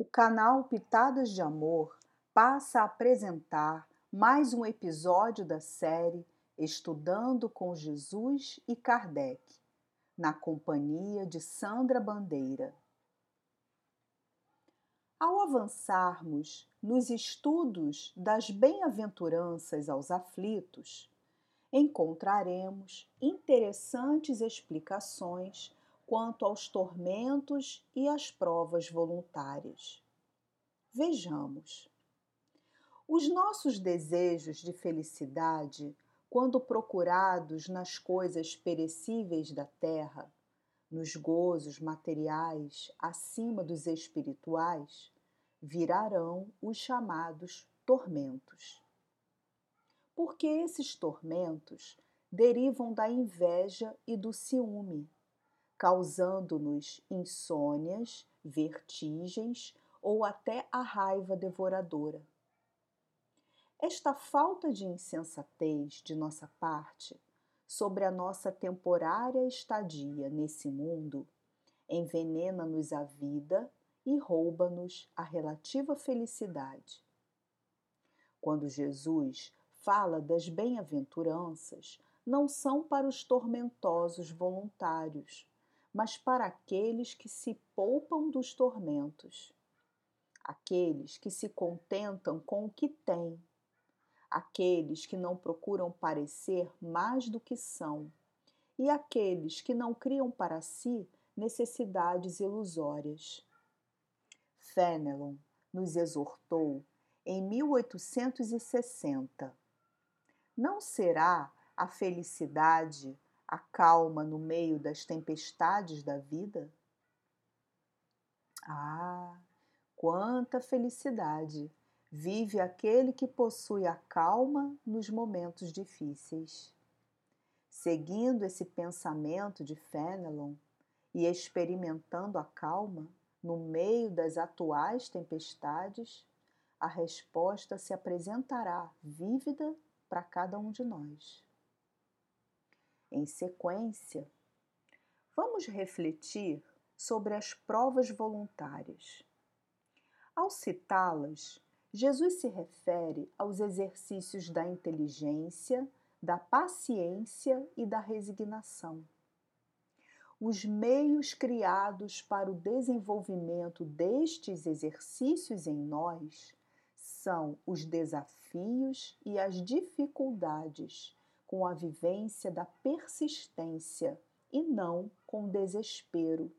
o canal Pitadas de Amor passa a apresentar mais um episódio da série Estudando com Jesus e Kardec, na companhia de Sandra Bandeira. Ao avançarmos nos estudos das bem-aventuranças aos aflitos, encontraremos interessantes explicações quanto aos tormentos e às provas voluntárias. Vejamos. Os nossos desejos de felicidade, quando procurados nas coisas perecíveis da terra, nos gozos materiais acima dos espirituais, virarão os chamados tormentos. Porque esses tormentos derivam da inveja e do ciúme causando-nos insônias, vertigens ou até a raiva devoradora. Esta falta de insensatez de nossa parte sobre a nossa temporária estadia nesse mundo envenena-nos a vida e rouba-nos a relativa felicidade. Quando Jesus fala das bem-aventuranças, não são para os tormentosos voluntários, mas para aqueles que se poupam dos tormentos, aqueles que se contentam com o que têm, aqueles que não procuram parecer mais do que são, e aqueles que não criam para si necessidades ilusórias. Fenelon nos exortou em 1860. Não será a felicidade a calma no meio das tempestades da vida? Ah, quanta felicidade vive aquele que possui a calma nos momentos difíceis. Seguindo esse pensamento de Fenelon e experimentando a calma no meio das atuais tempestades, a resposta se apresentará vívida para cada um de nós. Em sequência, vamos refletir sobre as provas voluntárias. Ao citá-las, Jesus se refere aos exercícios da inteligência, da paciência e da resignação. Os meios criados para o desenvolvimento destes exercícios em nós são os desafios e as dificuldades com a vivência da persistência e não com desespero,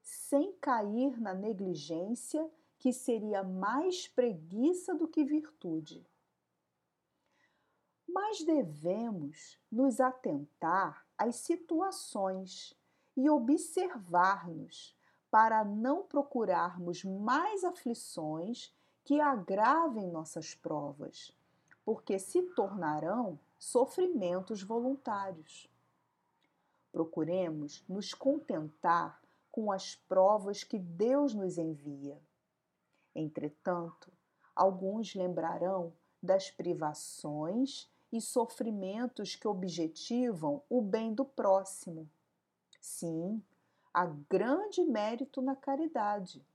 sem cair na negligência que seria mais preguiça do que virtude. Mas devemos nos atentar às situações e observar-nos para não procurarmos mais aflições que agravem nossas provas, porque se tornarão sofrimentos voluntários. Procuremos nos contentar com as provas que Deus nos envia. Entretanto, alguns lembrarão das privações e sofrimentos que objetivam o bem do próximo. Sim, há grande mérito na caridade,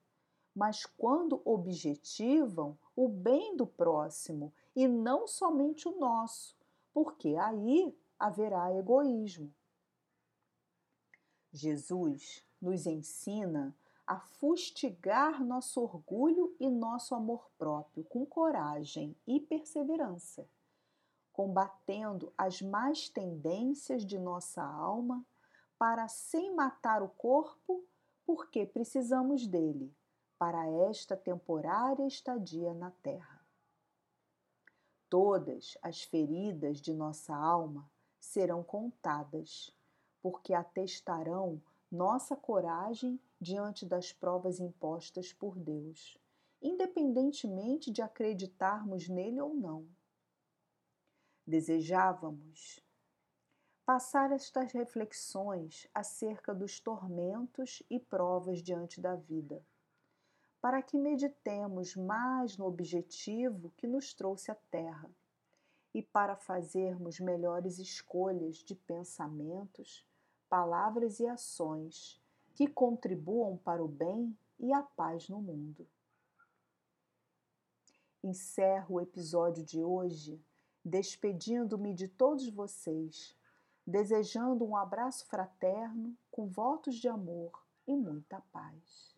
mas quando objetivam o bem do próximo e não somente o nosso, porque aí haverá egoísmo. Jesus nos ensina a fustigar nosso orgulho e nosso amor próprio com coragem e perseverança, combatendo as más tendências de nossa alma para sem matar o corpo, porque precisamos dele para esta temporária estadia na terra. Todas as feridas de nossa alma serão contadas, porque atestarão nossa coragem diante das provas impostas por Deus, independentemente de acreditarmos nele ou não. Desejávamos passar estas reflexões acerca dos tormentos e provas diante da vida para que meditemos mais no objetivo que nos trouxe à Terra e para fazermos melhores escolhas de pensamentos, palavras e ações que contribuam para o bem e a paz no mundo. Encerro o episódio de hoje despedindo-me de todos vocês, desejando um abraço fraterno com votos de amor e muita paz.